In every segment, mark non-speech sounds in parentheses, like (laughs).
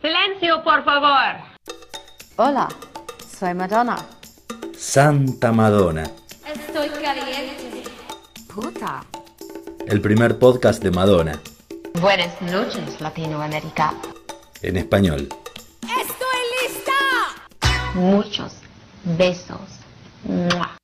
Silencio, por favor. Hola, soy Madonna. Santa Madonna, Estoy caliente. Puta. el primer podcast de Madonna, Buenas noches, Latinoamérica. en español. Muchos besos. ¡Mua!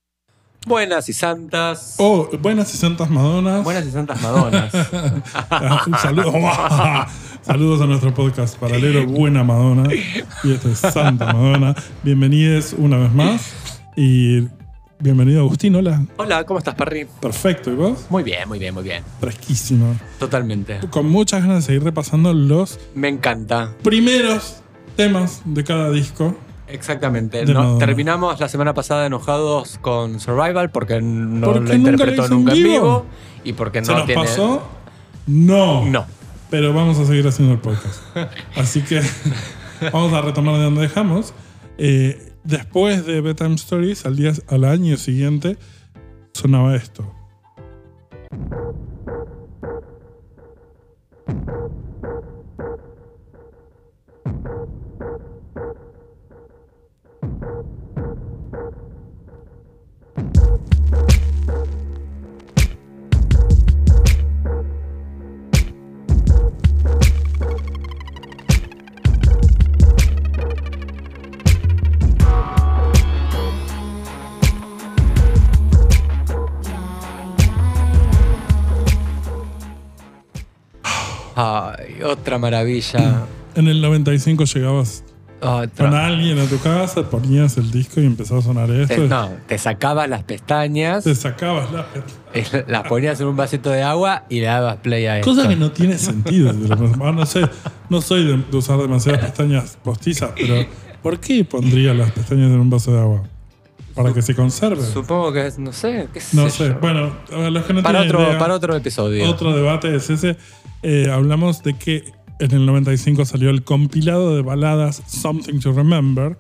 Buenas y santas. Oh, buenas y santas Madonas. Buenas y santas Madonas. (laughs) Un saludo. (laughs) Saludos a nuestro podcast paralelo Buena Madonna. Y esto es Santa Madonna. Bienvenidos una vez más. Y bienvenido Agustín, hola. Hola, ¿cómo estás, Parry? Perfecto, ¿y vos? Muy bien, muy bien, muy bien. Fresquísimo. Totalmente. Con muchas ganas de seguir repasando los Me encanta. primeros temas de cada disco. Exactamente. No- terminamos la semana pasada enojados con Survival porque no Porque lo nunca lo interpretó nunca en vivo. vivo y porque ¿Se no nos tiene. pasó? No. No. Pero vamos a seguir haciendo el podcast. Así que (laughs) vamos a retomar de donde dejamos. Eh, después de Bedtime Stories, al, día, al año siguiente, sonaba esto. Otra maravilla. (clears throat) En el 95 llegabas Otra. con alguien a tu casa, ponías el disco y empezaba a sonar esto. Te, no, te sacabas las pestañas, Te sacabas (laughs) la eh, las ponías en un vasito de agua y le dabas play a esto. Cosa que no tiene sentido. Ah, no sé, no soy de, de usar demasiadas pestañas postizas, pero ¿por qué pondría las pestañas en un vaso de agua? ¿Para que se conserve? Supongo que es, no sé, qué sé No sé. yo. Bueno, los que no para, otro, idea, para otro episodio. otro debate es ese. Eh, hablamos de que en el 95 salió el compilado de baladas Something to Remember.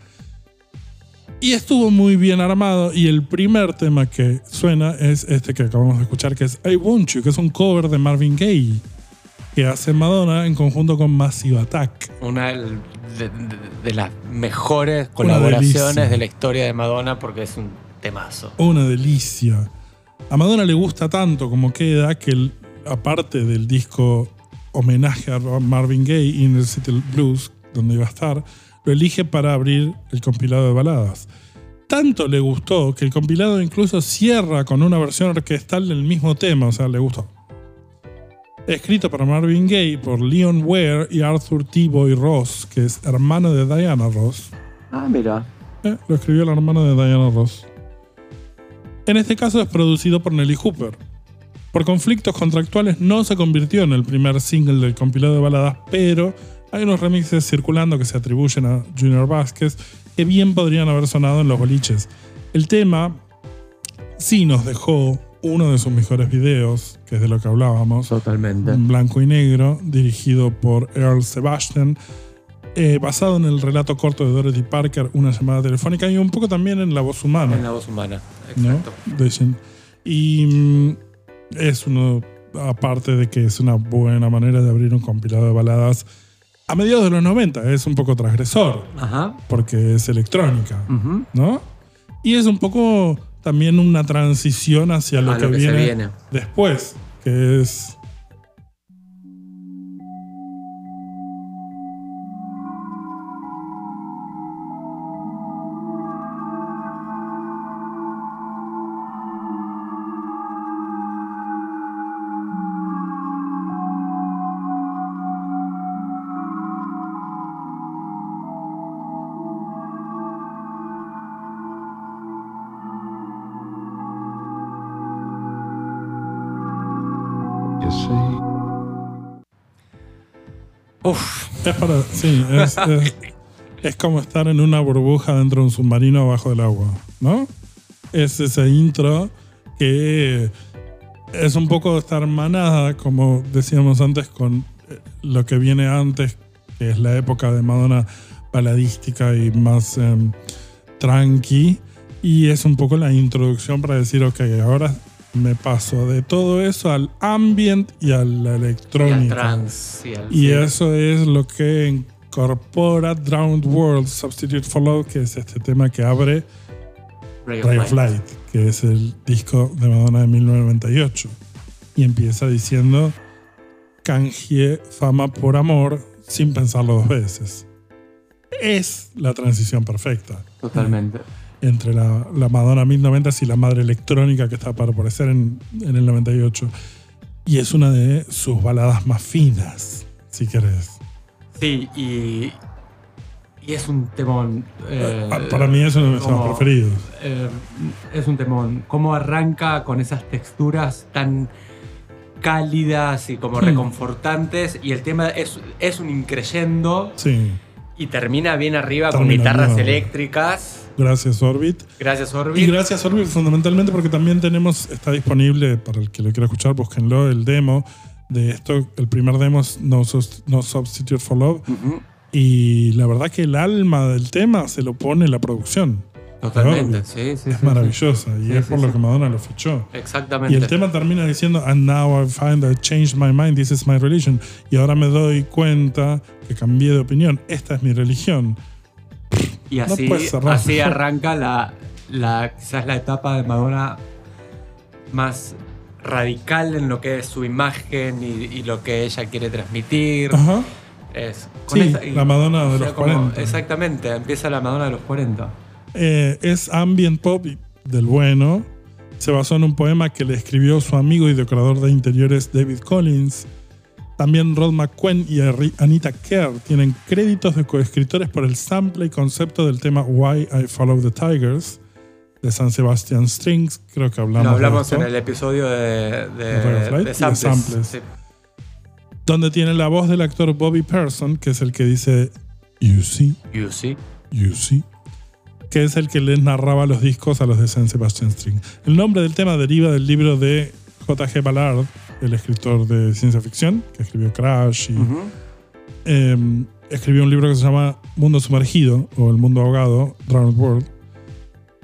Y estuvo muy bien armado. Y el primer tema que suena es este que acabamos de escuchar, que es I Want You, que es un cover de Marvin Gaye, que hace Madonna en conjunto con Massive Attack. Una de, de- de las mejores colaboraciones de la historia de Madonna porque es un temazo. Una delicia. A Madonna le gusta tanto como queda que, el- aparte del disco homenaje a Marvin Gaye, Inner City Blues, donde iba a estar, lo elige para abrir el compilado de baladas. Tanto le gustó que el compilado incluso cierra con una versión orquestal del mismo tema, o sea, le gustó. Escrito para Marvin Gaye por Leon Ware y Arthur T. Boy Ross, que es hermano de Diana Ross. Ah, mira. Eh, lo escribió el hermano de Diana Ross. En este caso es producido por Nelly Hooper. Por conflictos contractuales no se convirtió en el primer single del compilado de baladas, pero hay unos remixes circulando que se atribuyen a Junior Vázquez que bien podrían haber sonado en los boliches. El tema sí nos dejó uno de sus mejores videos, que es de lo que hablábamos, Totalmente. en blanco y negro, dirigido por Earl Sebastian, eh, basado en el relato corto de Dorothy Parker, Una llamada telefónica, y un poco también en la voz humana. En la voz humana. ¿no? Exacto. Jen- Y mm, es uno, aparte de que es una buena manera de abrir un compilado de baladas a mediados de los 90, es un poco transgresor, Ajá. porque es electrónica. ¿no? Y es un poco también una transición hacia lo, que, lo que se viene, viene. después, que es Uf. Es para. Sí, es, (laughs) es, es como estar en una burbuja dentro de un submarino abajo del agua, ¿no? Es ese intro que es un poco estar hermanada, como decíamos antes, con eh, lo que viene antes, que es la época de Madonna baladística y más em, tranqui. Y es un poco la introducción para decir, ok, ahora me paso de todo eso al ambient y a la Y al electrónica. trans. Y, al- Y sí. eso es lo que incorpora Drowned World Substitute for Love, que es este tema que abre Ray Ray of Light, que es el disco de Madonna de 1998. Y empieza diciendo, canjeé fama por amor sin pensarlo dos veces. Es la transición perfecta Totalmente. Entre la, la Madonna 1090 y la madre electrónica que está para aparecer en, en el 98. Y es una de sus baladas más finas, si querés. Sí, y, y es un temón. eh, Ah, para mí es uno de mis temas preferidos. eh, es un temón. Cómo arranca con esas texturas tan cálidas y como Hmm. reconfortantes. Y el tema es, es un increyendo Sí, y termina bien arriba con guitarras eléctricas. Gracias Orbit. Gracias, Y Orbit. gracias Orbit fundamentalmente porque también tenemos, está disponible para el que lo quiera escuchar, búsquenlo, el demo de esto. El primer demo es No, No Substitute for Love. Ujú, Y la verdad que el alma del tema se lo pone la producción. Totalmente, sí, sí. es sí, maravillosa y Sí, es sí, por sí. lo que Madonna lo fichó. sí. Exactamente. Y el tema termina diciendo, And now I find I changed my mind, this is my religion. Y ahora me doy cuenta que cambié de opinión, esta es mi religión. Y así, así arranca la, la, quizás la etapa de Madonna más radical en lo que es su imagen y, y lo que ella quiere transmitir. Ajá. Es, con Sí, esa- y- la Madonna de o sea, los como- 40. Exactamente, empieza la Madonna de los 40. Eh, es ambient pop del bueno. Se basó en un poema que le escribió su amigo y decorador de interiores David Collins. También Rod McQueen y Anita Kerr tienen créditos de coescritores por el sample y concepto del tema Why I Follow the Tigers de San Sebastian Strings. Creo que hablamos, de hablamos en el episodio de, samples. samples. Sí. Donde tiene la voz del actor Bobby Person, que es el que dice You see, You see. You See, que es el que les narraba los discos a los de San Sebastian String. El nombre del tema deriva del libro de J.G. Ballard, el escritor de ciencia ficción, que escribió Crash y eh, escribió un libro que se llama Mundo Sumergido o El Mundo Ahogado, Drowned World.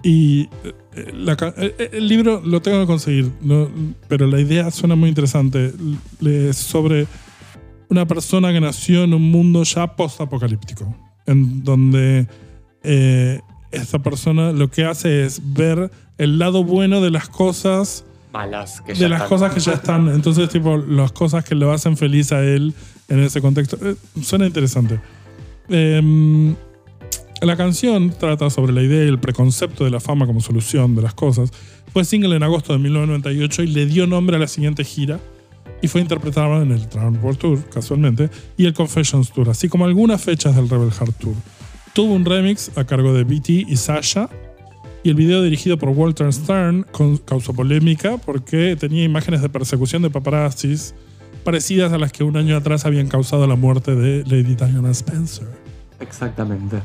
Y eh, la ca- eh, el libro lo tengo que conseguir, no- pero la idea suena muy interesante. Es sobre una persona que nació en un mundo ya post-apocalíptico, en donde eh, esta persona lo que hace es ver el lado bueno de las cosas Malas. Que de ya las están. cosas que ya están. Entonces, tipo, las cosas que lo hacen feliz a él en ese contexto. Eh, suena interesante. Em, la canción trata sobre la idea y el preconcepto de la fama como solución de las cosas. Fue single en agosto de 1998 y le dio nombre a la siguiente gira. Y fue interpretada en el Drowned World Tour, casualmente, y el Confessions Tour, así como algunas fechas del Rebel Heart Tour. Tuvo un remix a cargo de BT y Sasha, y el video dirigido por Walter Stern causó polémica porque tenía imágenes de persecución de paparazzis parecidas a las que un año atrás habían causado la muerte de Lady Diana Spencer. Exactamente.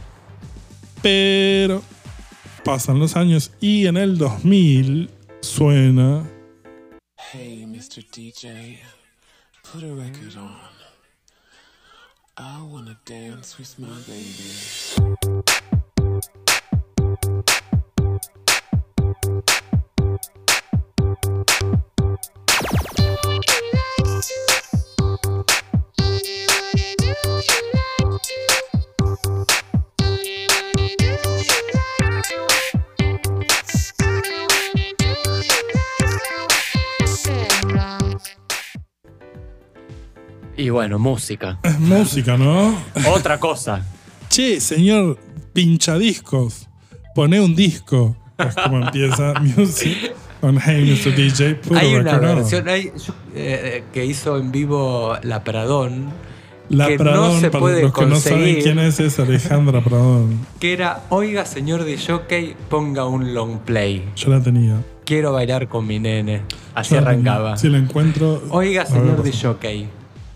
Pero pasan los años y en el 2000 suena Hey, Mr. DJ, put a record on. I wanna dance with my baby. Y bueno, música. es música, ¿no? Otra cosa. Che, señor pinchadiscos, pone un disco. Es como empieza (laughs) Music con Hey Mr. DJ, put a Hay una on. versión hay- yo, eh, que hizo en vivo La Pradón, La que no Pradón, se para puede los que no saben quién es, es Alejandra Pradón. que era Oiga, señor de jockey, ponga un long play. Yo la tenía. Quiero bailar con mi nene. Así Yo la tenía. arrancaba. Si la encuentro. Oiga, señor de jockey.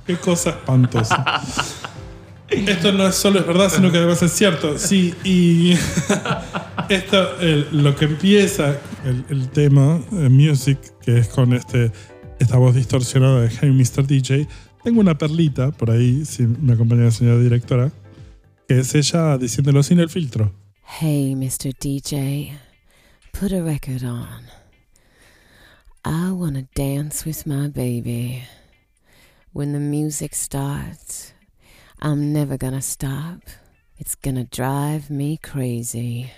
Qué cosa espantosa. Esto no es solo es verdad, sino que además es cierto. Sí, y (laughs) esto, el- lo que empieza el, el tema, eh, Music, que es con este, esta voz distorsionada de Hey Mr. DJ, tengo una perlita por ahí, si me acompaña la señora directora, que es ella diciéndolo sin el filtro. Hey, Mr. DJ, put a record on. I wanna dance with my baby. When the music starts, I'm never gonna stop. It's gonna drive me crazy.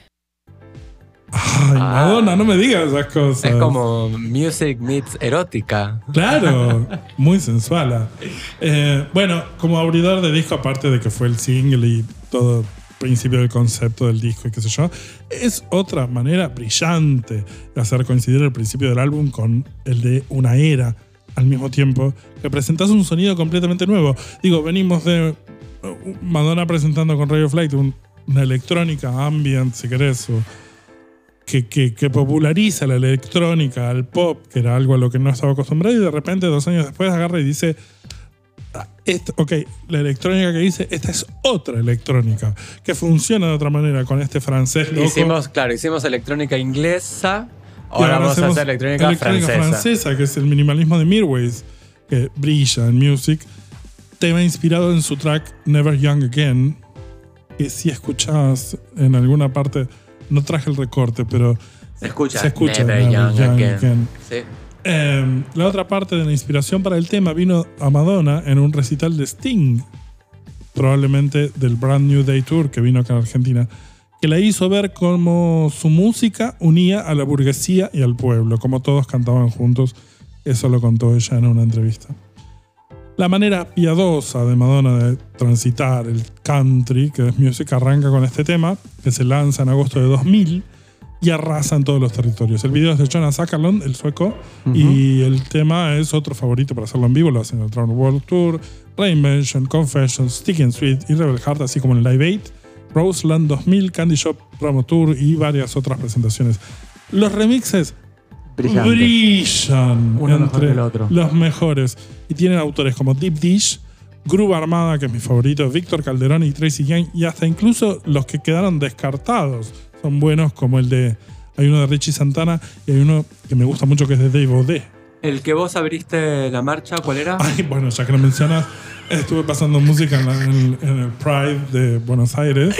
Ay, Ah. Madonna, no me digas esas cosas. Es como music meets erótica. Claro, (laughs) muy sensual. Eh, bueno, como abridor de disco, aparte de que fue el single y todo principio del concepto del disco y qué sé yo, es otra manera brillante de hacer coincidir el principio del álbum con el de una era al mismo tiempo, que presentas un sonido completamente nuevo. Digo, venimos de uh, Madonna presentando con Radio Flight un- una electrónica ambient, si querés, o que, que- que populariza la electrónica al pop, que era algo a lo que no estaba acostumbrado, y de repente, dos años después, agarra y dice: "Ah, esto- Ok, la electrónica que dice, esta es otra electrónica, que funciona de otra manera con este francés loco. Hicimos, claro, hicimos electrónica inglesa. Ahora vamos a hacemos hacer electrónica, francesa. francesa, que es el minimalismo de Mirways, que brilla en Music. Tema inspirado en su track Never Young Again, que si escuchás en alguna parte, no traje el recorte, pero Se escucha. Se escucha, Never Never Young Young Again. Again. Sí. Eh, la otra parte de la inspiración para el tema vino a Madonna en un recital de Sting, probablemente del Brand New Day Tour que vino acá a Argentina, que la hizo ver cómo su música unía a la burguesía y al pueblo, como todos cantaban juntos. Eso lo contó ella en una entrevista. La manera piadosa de Madonna de transitar el country, que es music, arranca con este tema, que se lanza en agosto de 2000 y arrasa en todos los territorios. El video es de Jonas Ackerlund, el sueco, y el tema es otro favorito para hacerlo en vivo. Lo hacen en el Drown World Tour, Reinvention, Confessions, Stick and Sweet y Rebel Heart, así como en el Live 8, Roseland 2000, Candy Shop Promo Tour y varias otras presentaciones. Los remixes Brillante. brillan Uno mejor entre que el otro. los mejores y tienen autores como Deep Dish, Groove Armada, que es mi favorito, Víctor Calderón y Tracy Young, y hasta incluso los que quedaron descartados son buenos, como el de. Hay uno de Richie Santana y hay uno que me gusta mucho que es de Dave O'D. El que vos abriste la marcha, ¿cuál era? Ay, bueno, ya que lo mencionas, estuve pasando música en, la- en- en el Pride de Buenos Aires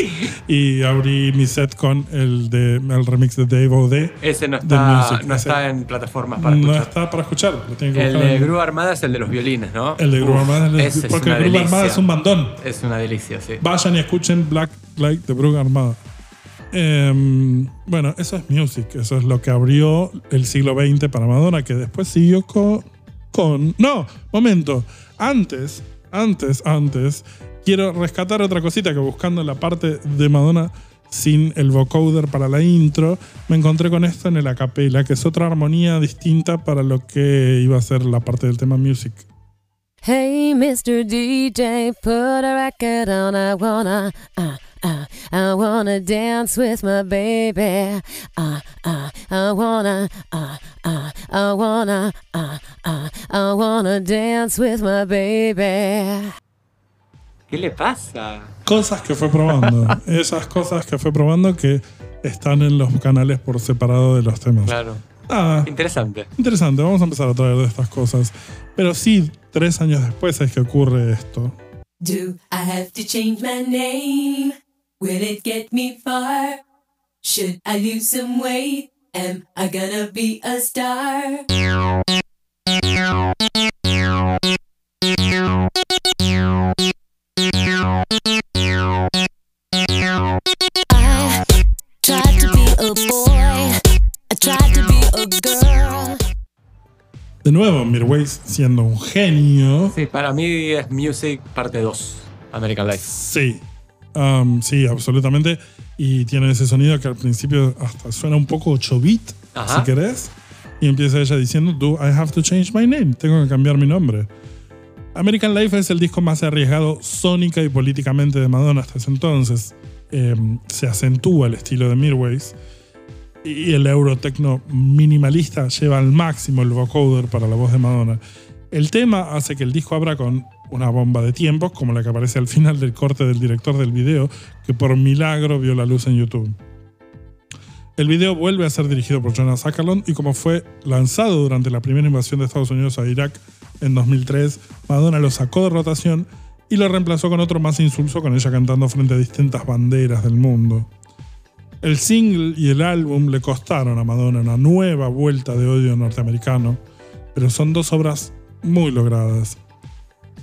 y abrí mi set con el, de, el remix de Dave O'D. Ese no de está, Music, no ese- está en plataformas para No escuchar. está para escuchar, lo tienen que El buscar de en- Grúa Armada es el de los violines, ¿no? El de Uf, Armada es el- ese es porque una Armada delicia. es un bandón. Es una delicia, sí. Vayan y escuchen Black Light de Brugge Armada. Em, bueno, eso es music. Eso es lo que abrió el siglo XX para Madonna, que después siguió con. con no, momento. Antes, antes, antes, quiero rescatar otra cosita que buscando la parte de Madonna sin el vocoder para la intro, me encontré con esto en el acapella, que es otra armonía distinta para lo que iba a ser la parte del tema music. Hey, Mr. DJ, put a record on. I wanna, uh, uh, I wanna dance with my baby. Uh, uh, I wanna, uh, uh, I wanna, uh, uh, I wanna dance with my baby. ¿Qué le pasa? cosas que fue probando. (laughs) Esas cosas que fue probando que están en los canales por separado de los temas. Claro. Nada, Interesante. interesante. Vamos a empezar a traer de estas cosas. Pero sí, tres años después es que ocurre esto. Do I have to change my name? Will it get me far? Should I lose some weight? Am I gonna be a star? Nuevo, Mirwais siendo un genio. Sí, para mí es Music parte 2, American Life. Sí. Um, sí, absolutamente. Y tiene ese sonido que al principio hasta suena un poco 8 bit, Ajá. si querés. Y empieza ella diciendo, Do I have to change my name? Tengo que cambiar mi nombre. American Life es el disco más arriesgado sónica y políticamente de Madonna hasta ese entonces. Eh, se acentúa el estilo de Mirways. Y el eurotecno minimalista lleva al máximo el vocoder para la voz de Madonna. El tema hace que el disco abra con una bomba de tiempos, como la que aparece al final del corte del director del video, que por milagro vio la luz en YouTube. El video vuelve a ser dirigido por Jonas Ackerlund y como fue lanzado durante la primera invasión de Estados Unidos a Irak en 2003, Madonna lo sacó de rotación y lo reemplazó con otro más insulso con ella cantando frente a distintas banderas del mundo. El single y el álbum le costaron a Madonna una nueva vuelta de odio norteamericano, pero son dos obras muy logradas.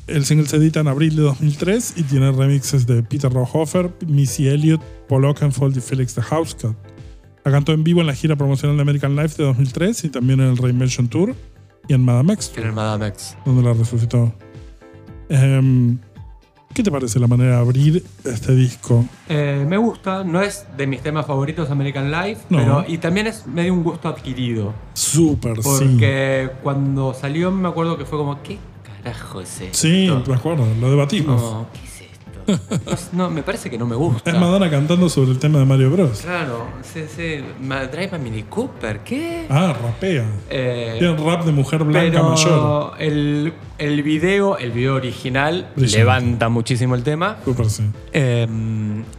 El single se edita en abril de 2003 y tiene remixes de Peter Rohofer, Missy Elliott, Paul Oakenfold y Felix the Housecut. La cantó en vivo en la gira promocional de American Life de 2003 y también en el Reinvention Tour y en Madame X, En el Madame X. donde la resucitó. Em, ¿Qué te parece la manera de abrir este disco? Eh, me gusta, no es de mis temas favoritos American Life, No. pero y también es medio un gusto adquirido. Súper, sí. Porque cuando salió me acuerdo que fue como, ¿qué carajo es esto? Sí, me acuerdo, lo debatimos. Como. No, no, me parece que no me gusta. Es Madonna cantando sobre el tema de Mario Bros. Claro, sí, sí. Ma- Drive a Mini Cooper, ¿qué? Ah, rapea. Eh, Tiene un rap de mujer blanca pero mayor. el, el video, el video original, Brillante. levanta muchísimo el tema. Súper, sí. Eh,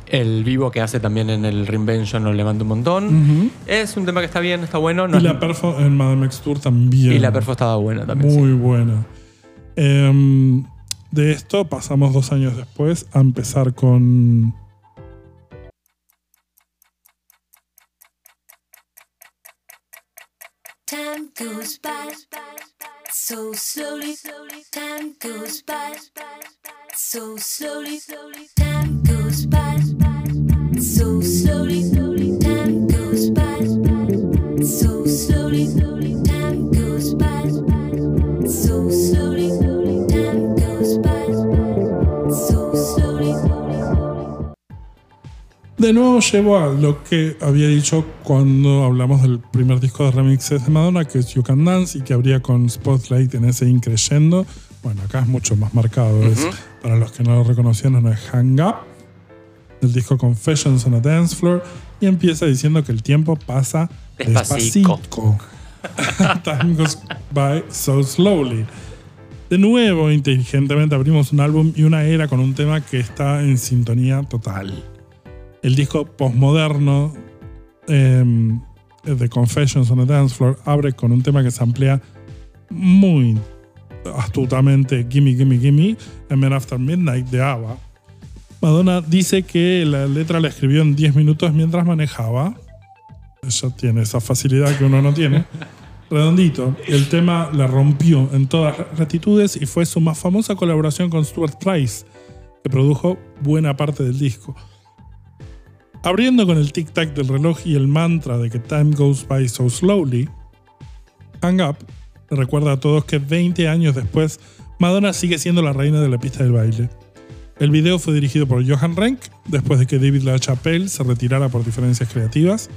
el vivo que hace también en el Reinvention lo levanta un montón. Ujú. Es un tema que está bien, está bueno. no Y es- la perfo en Madame X Tour también. y la perfo estaba buena también. sí. Muy buena. Em, de esto pasamos dos años después a empezar con. So so so so slowly. Time goes by so. De nuevo llevo a lo que había dicho cuando hablamos del primer disco de remixes de Madonna, que es You Can Dance, y que habría con Spotlight en ese increyendo. Bueno, acá es mucho más marcado. es, para los que no lo reconocieron, es Hang Up, del disco Confessions on a Dance Floor, y empieza diciendo que el tiempo pasa despacito. Time (laughs) goes by so slowly. De nuevo, inteligentemente abrimos un álbum y una era con un tema que está en sintonía total. El disco postmoderno em, de Confessions on a Dance Floor abre con un tema que se amplía muy astutamente Gimme, Gimme, Gimme, and Men After Midnight de ABBA. Madonna dice que la letra la escribió en 10 minutos mientras manejaba. Ella tiene esa facilidad que uno no tiene. (laughs) Redondito. El tema la rompió en todas las latitudes y fue su más famosa colaboración con Stuart Price, que produjo buena parte del disco. Abriendo con el tic-tac del reloj y el mantra de que time goes by so slowly, Hang Up le recuerda a todos que 20 años después, Madonna sigue siendo la reina de la pista del baile. El video fue dirigido por Johan Renck, después de que David LaChapelle se retirara por diferencias creativas.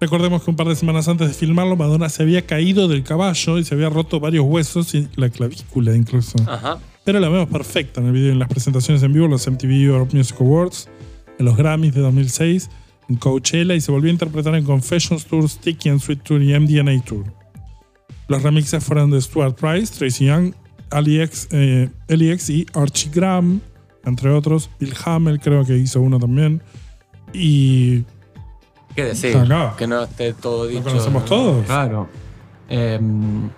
Recordemos que un par de semanas antes de filmarlo, Madonna se había caído del caballo y se había roto varios huesos y la clavícula incluso. Ajá. Pero la vemos perfecta en el video, en las presentaciones en vivo, los MTV Europe Music Awards, en los Grammys de 2006, en Coachella y se volvió a interpretar en Confessions Tour, Sticky and Sweet Tour y MDNA Tour. Los remixes fueron de Stuart Price, Tracy Young, Ali X, eh, y Archie Graham, entre otros. Bill Hamel creo que hizo uno también. Y ¿Qué decir? Acá. Que no esté todo dicho. conocemos todos? Claro. Em,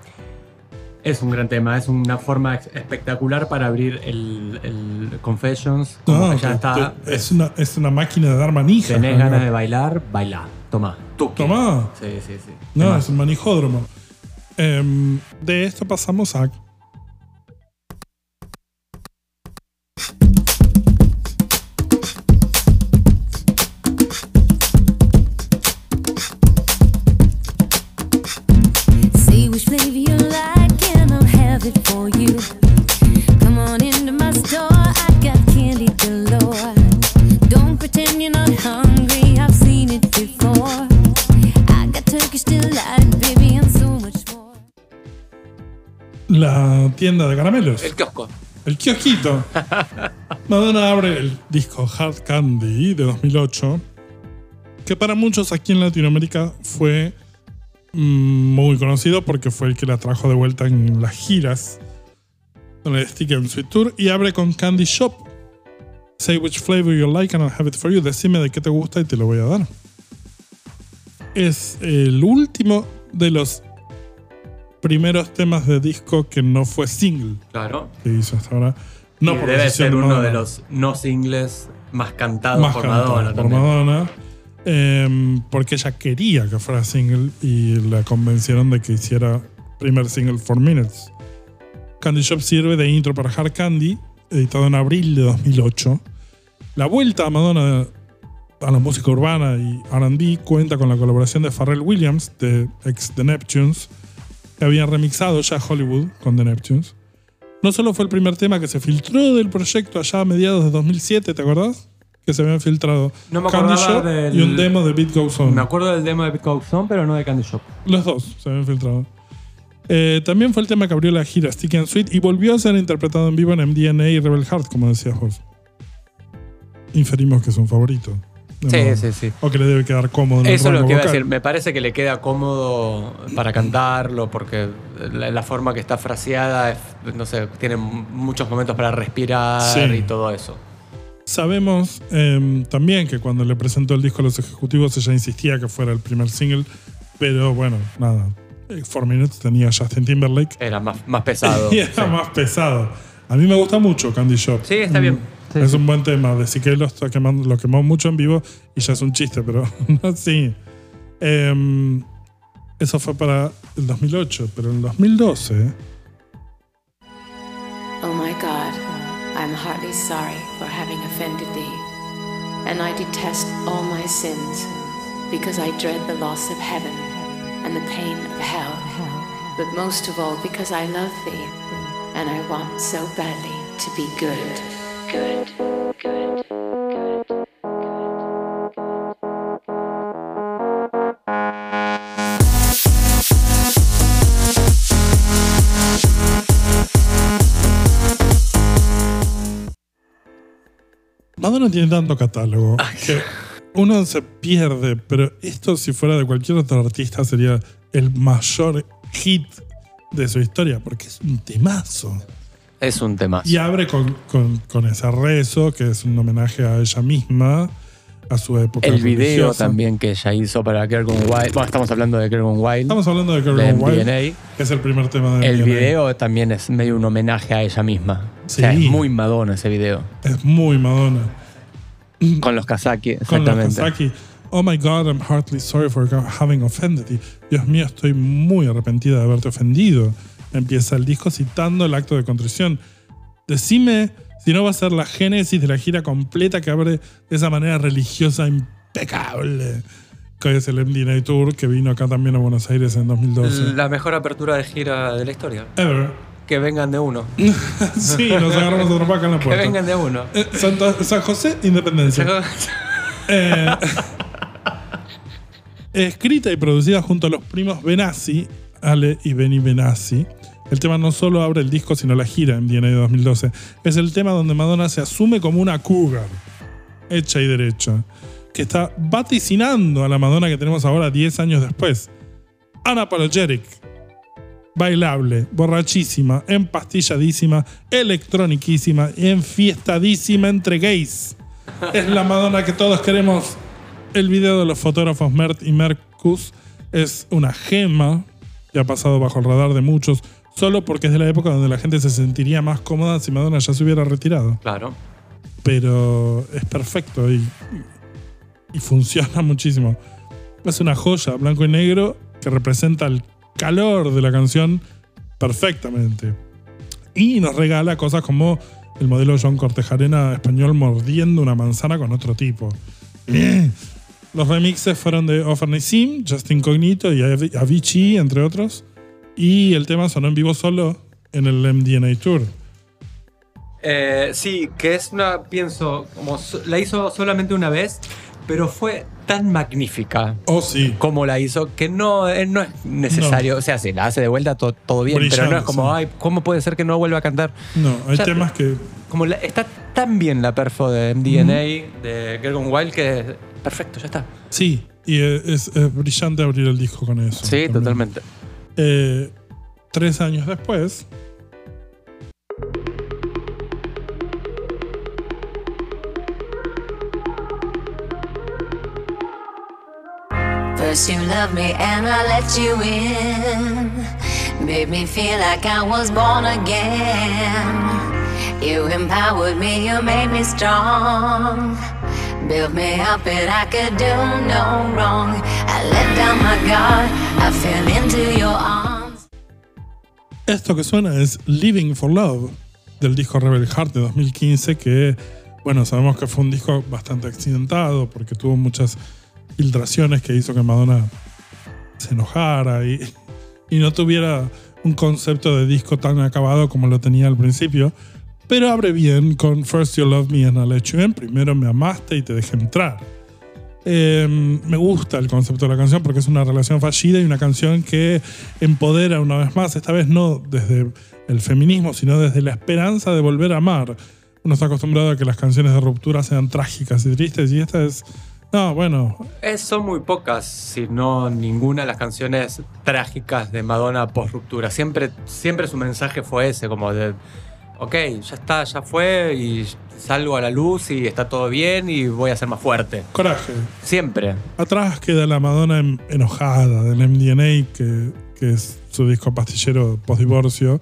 es un gran tema, es una forma espectacular para abrir el, el Confessions. Como no, que ya está. es, una, es una máquina de dar manija. Tenés ganas de bailar, baila. Toma. Tuki. Tomá. Sí, sí, sí. No, es un manijódromo. Em, de esto pasamos a. tienda de caramelos. El kiosco. El kiosquito. (laughs) Madonna abre el disco Hard Candy de 2008, que para muchos aquí en Latinoamérica fue mm, muy conocido porque fue el que la trajo de vuelta en las giras con el Stick and Sweet Tour y abre con Candy Shop. Say which flavor you like and I'll have it for you. Decime de qué te gusta y te lo voy a dar. Es el último de los primeros temas de disco que no fue single Claro. que hizo hasta ahora. No Y por debe ser uno Madonna, de los no singles más cantados más por Madonna por también. Madonna. Em, porque ella quería que fuera single y la convencieron de que hiciera primer single for Minutes. Candy Shop sirve de intro para Hard Candy, editado en abril de 2008. La vuelta a Madonna a la música urbana y RB cuenta con la colaboración de Pharrell Williams, de ex The Neptunes, que había remixado ya Hollywood con The Neptunes. No solo fue el primer tema que se filtró del proyecto allá a mediados de 2007, ¿te acordás? Que se habían filtrado No me Candy Shop del- y un demo de Beat Goes On. Me acuerdo del demo de Beat Goes On, pero no de Candy Shop. Los dos se habían filtrado. Eh, también fue el tema que abrió la gira Sticky and Sweet y volvió a ser interpretado en vivo en MDNA y Rebel Heart, como decías vos. Inferimos que es un favorito. Sí, sí, sí. O que le debe quedar cómodo en el Eso es lo que iba a decir. Me parece que le queda cómodo para cantarlo porque la, la forma que está fraseada, es, no sé, tiene muchos momentos para respirar Sí. y todo eso. Sabemos eh, también que cuando le presentó el disco a los ejecutivos ella insistía que fuera el primer single, pero bueno, nada. Eh, Four Minutes tenía Justin Timberlake Era más, más pesado. (laughs) y era sí. más pesado. A mí me gusta mucho Candy Shop. Sí, está bien. Sí, es sí. un buen tema. De que lo, está quemando, lo quemó mucho en vivo y ya es un chiste, pero (laughs) sí. Em, eso fue para el 2008, pero en el 2012 Oh my God, I'm heartily sorry for having offended thee, and I detest all my sins, because I dread the loss of heaven and the pain of hell, but most of all because I love thee, and I want so badly to be good. Madonna tiene tanto catálogo que uno se pierde, pero esto si fuera de cualquier otro artista sería el mayor hit de su historia, porque es un temazo. Es un tema. Y abre con, con- con ese rezo, que es un homenaje a ella misma, a su época. El video también que ella hizo para Kergon Wild. Bueno, estamos hablando de Kergon Wild. Estamos hablando de Kerrigan Wild, que es el primer tema de El MDNA. video también es medio un homenaje a ella misma. O sea, Sí. es muy Madonna ese video. Es muy Madonna. Con los Kazaki, Con los exactamente. Kazaki. Oh my God, I'm heartily sorry for having offended you. Dios mío, estoy muy arrepentida de haberte ofendido. Empieza el disco citando el acto de contrición. Decime si no va a ser la génesis de la gira completa que abre de esa manera religiosa impecable. Que es el MDNA Tour que vino acá también a Buenos Aires en 2012. La mejor apertura de gira de la historia. Ever. Que vengan de uno. (laughs) sí, nos agarramos a trompaca en la Que puerta. vengan de uno. Eh, Santa- San José, Independencia. (laughs) Eh, escrita y producida junto a los primos Benassi, Ale y Benny Benassi. El tema no solo abre el disco, sino la gira en DNA de 2012. Es el tema donde Madonna se asume como una cougar, hecha y derecha, que está vaticinando a la Madonna que tenemos ahora 10 años después. Unapologetic, bailable, borrachísima, empastilladísima, electroniquísima, enfiestadísima entre gays. Es la Madonna que todos queremos. El video de los fotógrafos Mert y Mercus es una gema que ha pasado bajo el radar de muchos, solo porque es de la época donde la gente se sentiría más cómoda si Madonna ya se hubiera retirado. Claro. Pero es perfecto y, y funciona (laughs) muchísimo. Es una joya blanco y negro que representa el calor de la canción perfectamente. Y nos regala cosas como el modelo John Cortejarena español mordiendo una manzana con otro tipo. Los remixes fueron de Offer Sim, Justin Cognito y Avi- Avicii, entre otros. Y el tema sonó en vivo solo en el MDNA Tour. Eh, sí, que es una, pienso, como so- la hizo solamente una vez, pero fue tan magnífica Oh, sí. como la hizo que no, eh, no es necesario. O sea, si la hace de vuelta, to- todo bien, pero no es como, sí. ay, ¿cómo puede ser que no vuelva a cantar? No, hay Ya- temas que Como la- está tan bien la perfo de MDNA, de Gergon Wild, que perfecto, ya está. Sí, y es, es brillante abrir el disco con eso. Sí, también. totalmente. Eh, tres años después, First you loved me and I let you in. Made me feel like I was born again. You empowered me, you made me strong. Built me up and I could do no wrong. I let down my guard, I fell into your arms. Esto que suena es Living for Love del disco Rebel Heart de 2015 que, bueno, sabemos que fue un disco bastante accidentado porque tuvo muchas filtraciones que hizo que Madonna se enojara y, y no tuviera un concepto de disco tan acabado como lo tenía al principio. Pero abre bien con First You Love Me and I Let You In. Primero me amaste y te dejé entrar. Eh, me gusta el concepto de la canción porque es una relación fallida y una canción que empodera una vez más, esta vez no desde el feminismo, sino desde la esperanza de volver a amar. Uno está acostumbrado a que las canciones de ruptura sean trágicas y tristes y esta es... No, bueno, Eh, son muy pocas, si no ninguna, las canciones trágicas de Madonna post ruptura. Siempre, siempre su mensaje fue ese, como de, ok, ya está, ya fue y salgo a la luz y está todo bien y voy a ser más fuerte. coraje. Siempre. Atrás queda la Madonna en- enojada del MDNA, que, que es su disco pastillero post-divorcio.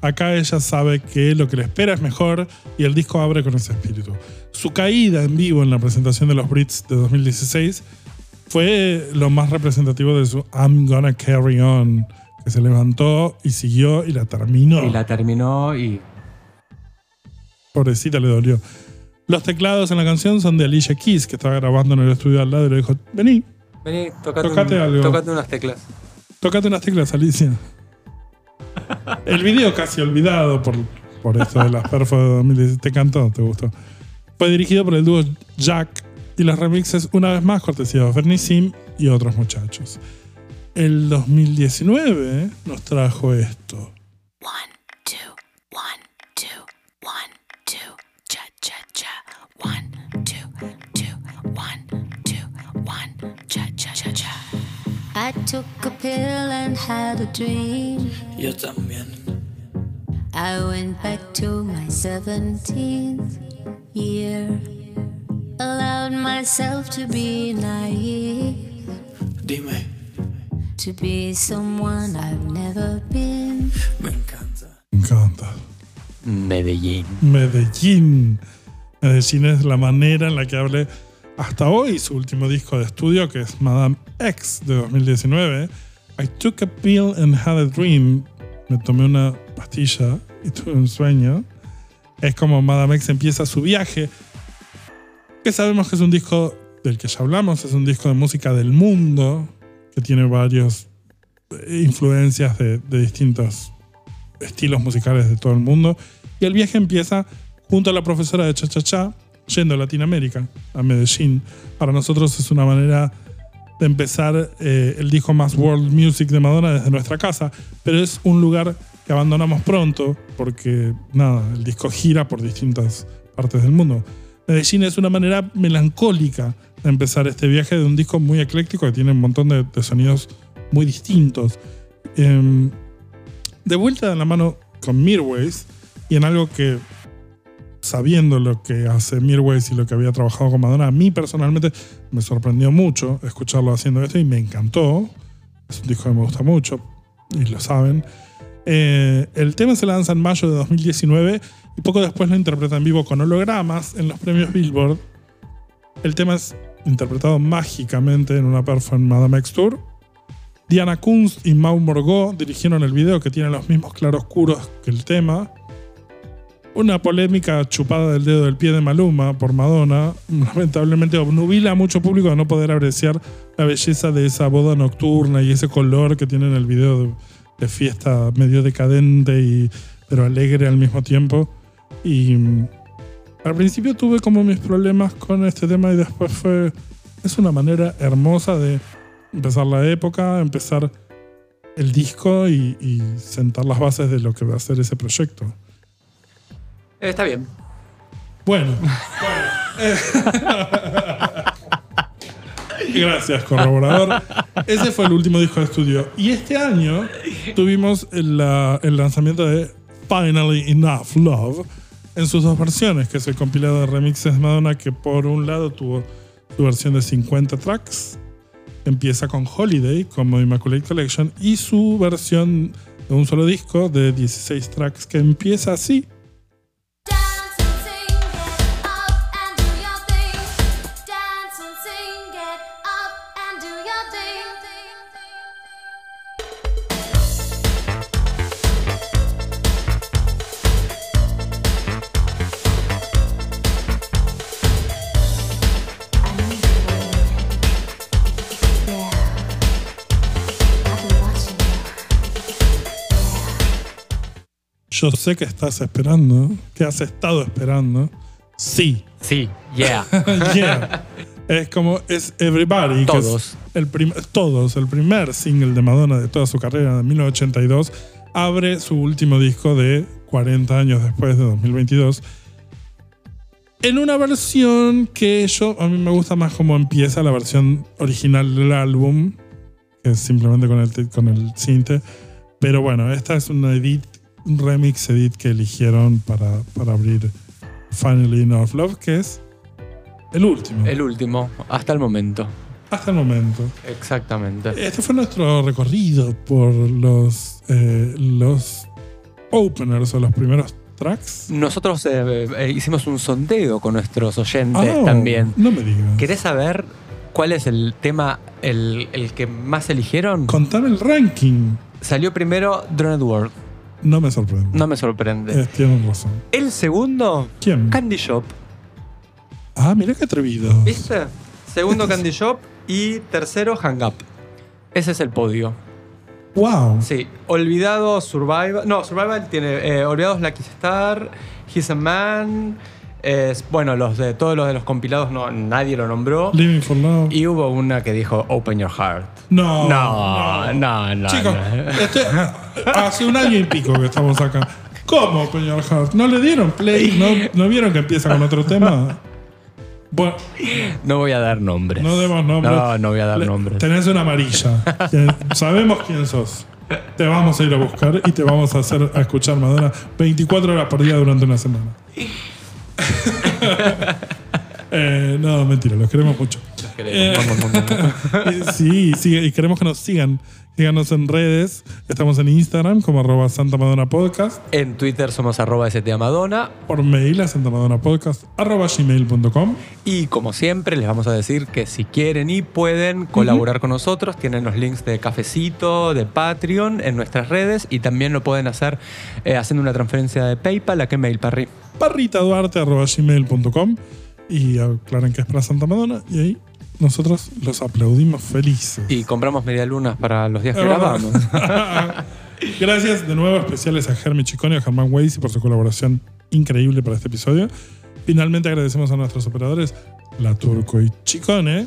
Acá ella sabe que lo que le espera es mejor y el disco abre con ese espíritu. Su caída en vivo en la presentación de los Brits de 2016 fue lo más representativo de su I'm Gonna Carry On, que se levantó y siguió y la terminó. Y la terminó y Pobrecita le dolió. Los teclados en la canción son de Alicia Keys, que estaba grabando en el estudio al lado y le dijo, vení, vení, tocate, Tocate un- algo. tocate unas teclas. Tócate unas teclas, Alicia. (laughs) El video casi olvidado por, por esto de las perfos de 2016. ¿Te cantó? ¿Te gustó? Fue dirigido por el dúo Jack y las remixes, una vez más, cortesía de Fernie Sim y otros muchachos. El 2019 nos trajo esto. One, I took a pill and had a dream. Yo también. I went back to my 17th year. Allowed myself to be naive, Dime, to be someone I've never been. me encanta. Me encanta. Medellín. Medellín. Medellín es la manera en la que hablé hasta hoy su último disco de estudio, que es Madame X de 2019. I took a pill and had a dream. Me tomé una pastilla y tuve un sueño. Es como Madame X empieza su viaje. Que sabemos que es un disco del que ya hablamos, es un disco de música del mundo, que tiene varias influencias de, de distintos estilos musicales de todo el mundo. Y el viaje empieza junto a la profesora de Cha Cha Cha, yendo a Latinoamérica, a Medellín. Para nosotros es una manera de empezar eh, el disco más world music de Madonna desde nuestra casa, pero es un lugar que abandonamos pronto porque, nada, el disco gira por distintas partes del mundo. Medellín es una manera melancólica de empezar este viaje de un disco muy ecléctico que tiene un montón de, sonidos muy distintos. Em, de vuelta de la mano con Mirways y en algo que, sabiendo lo que hace Mirways y lo que había trabajado con Madonna, a mí personalmente me sorprendió mucho escucharlo haciendo esto y me encantó. Es un disco que me gusta mucho y lo saben. Eh, el tema se lanza en mayo de 2019 y poco después lo interpreta en vivo con hologramas en los premios Billboard. El tema es interpretado mágicamente en una performance Madame X Tour. Diana Kunz y Mau Morgó dirigieron el video que tiene los mismos claroscuros que el tema. Una polémica chupada del dedo del pie de Maluma por Madonna (laughs) lamentablemente obnubila a mucho público de no poder apreciar la belleza de esa boda nocturna y ese color que tiene en el video de, fiesta medio decadente y pero alegre al mismo tiempo. Y mm, al principio tuve como mis problemas con este tema y después fue es una manera hermosa de empezar la época, empezar el disco y, y sentar las bases de lo que va a ser ese proyecto. Eh, está bien. Bueno. Gracias, corroborador. Ese fue el último disco de estudio. Y este año tuvimos el, la- el lanzamiento de Finally Enough Love en sus dos versiones, que es el compilado de remixes de Madonna, que por un lado tuvo su versión de 50 tracks, empieza con Holiday como Immaculate Collection, y su versión de un solo disco de 16 tracks, que empieza así. Yo sé que estás esperando, que has estado esperando. Sí. Sí, yeah. (laughs) Yeah. Es como es Everybody. que es Todos. el prim- todos. El primer single de Madonna de toda su carrera de 1982 abre su último disco de 40 años después de 2022. En una versión que yo, a mí me gusta más como empieza la versión original del álbum, que es simplemente con el, con el cinte. Pero bueno, esta es una edit, remix edit que eligieron para, para abrir Finally Enough Love, que es el último. El último, hasta el momento. hasta el momento. Exactamente. Este fue nuestro recorrido por los, eh, los openers o los primeros tracks. Nosotros eh, eh, hicimos un sondeo con nuestros oyentes Ah, también. No me digas. ¿Querés saber cuál es el tema, el, el que más eligieron? Contame el ranking. Salió primero Drowned World. No me sorprende. No me sorprende. Eh, tienen razón. El segundo, ¿Quién? Candy Shop. Ah, mira qué atrevido. ¿Viste? Segundo (laughs) Candy Shop y tercero Hang Up. Ese es el podio. Wow. Sí, Olvidado Survival. No, Survival tiene eh, Olvidados Lucky Star, He's a Man. Es- bueno, los de todos los de los compilados no, nadie lo nombró. Living for Love. Y hubo una que dijo Open Your Heart. No. No, no, no. Chicos, no. este- hace un año y pico que estamos acá. ¿Cómo, Peñor Hart? ¿No le dieron play? ¿No, ¿No vieron que empieza con otro tema? Bueno, No voy a dar nombres. no demos nombres. No, no voy a dar Le- nombres. Tenés una amarilla. Sabemos quién sos. Te vamos a ir a buscar y te vamos a hacer a escuchar Madonna 24 horas por día durante una semana. Eh, no, mentira, los queremos mucho. Queremos. (laughs) Y- sí, sí, y queremos que nos sigan. Síganos en redes. Estamos en Instagram como arroba Santa Madonna Podcast. En Twitter somos arroba Madonna. Por mail a santamadonnapodcast arroba gmail.com. Y como siempre, les vamos a decir que si quieren y pueden colaborar con nosotros, tienen los links de Cafecito, de Patreon en nuestras redes y también lo pueden hacer eh, haciendo una transferencia de PayPal. ¿A qué mail, Parry? Parritaduarte arroba gmail.com. Y aclaren que es para Santa Madonna. Y ahí nosotros los aplaudimos felices. Y compramos medialunas para los días que grabamos. (laughs) Gracias de nuevo especiales a Germi Chicone y a Germán Weisi por su colaboración increíble para este episodio. Finalmente agradecemos a nuestros operadores, La Turco y Chicone,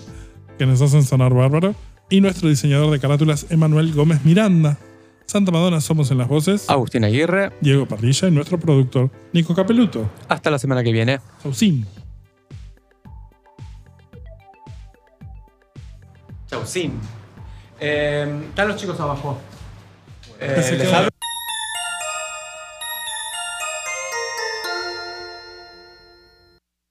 que nos hacen sonar bárbaro, y nuestro diseñador de carátulas, Emanuel Gómez Miranda. Santa Madonna somos en las voces, Agustín Aguirre, Diego Parrilla y nuestro productor, Nico Capeluto. hasta la semana que viene. Saucín. Chau, sin. Eh, están los chicos abajo. Eh,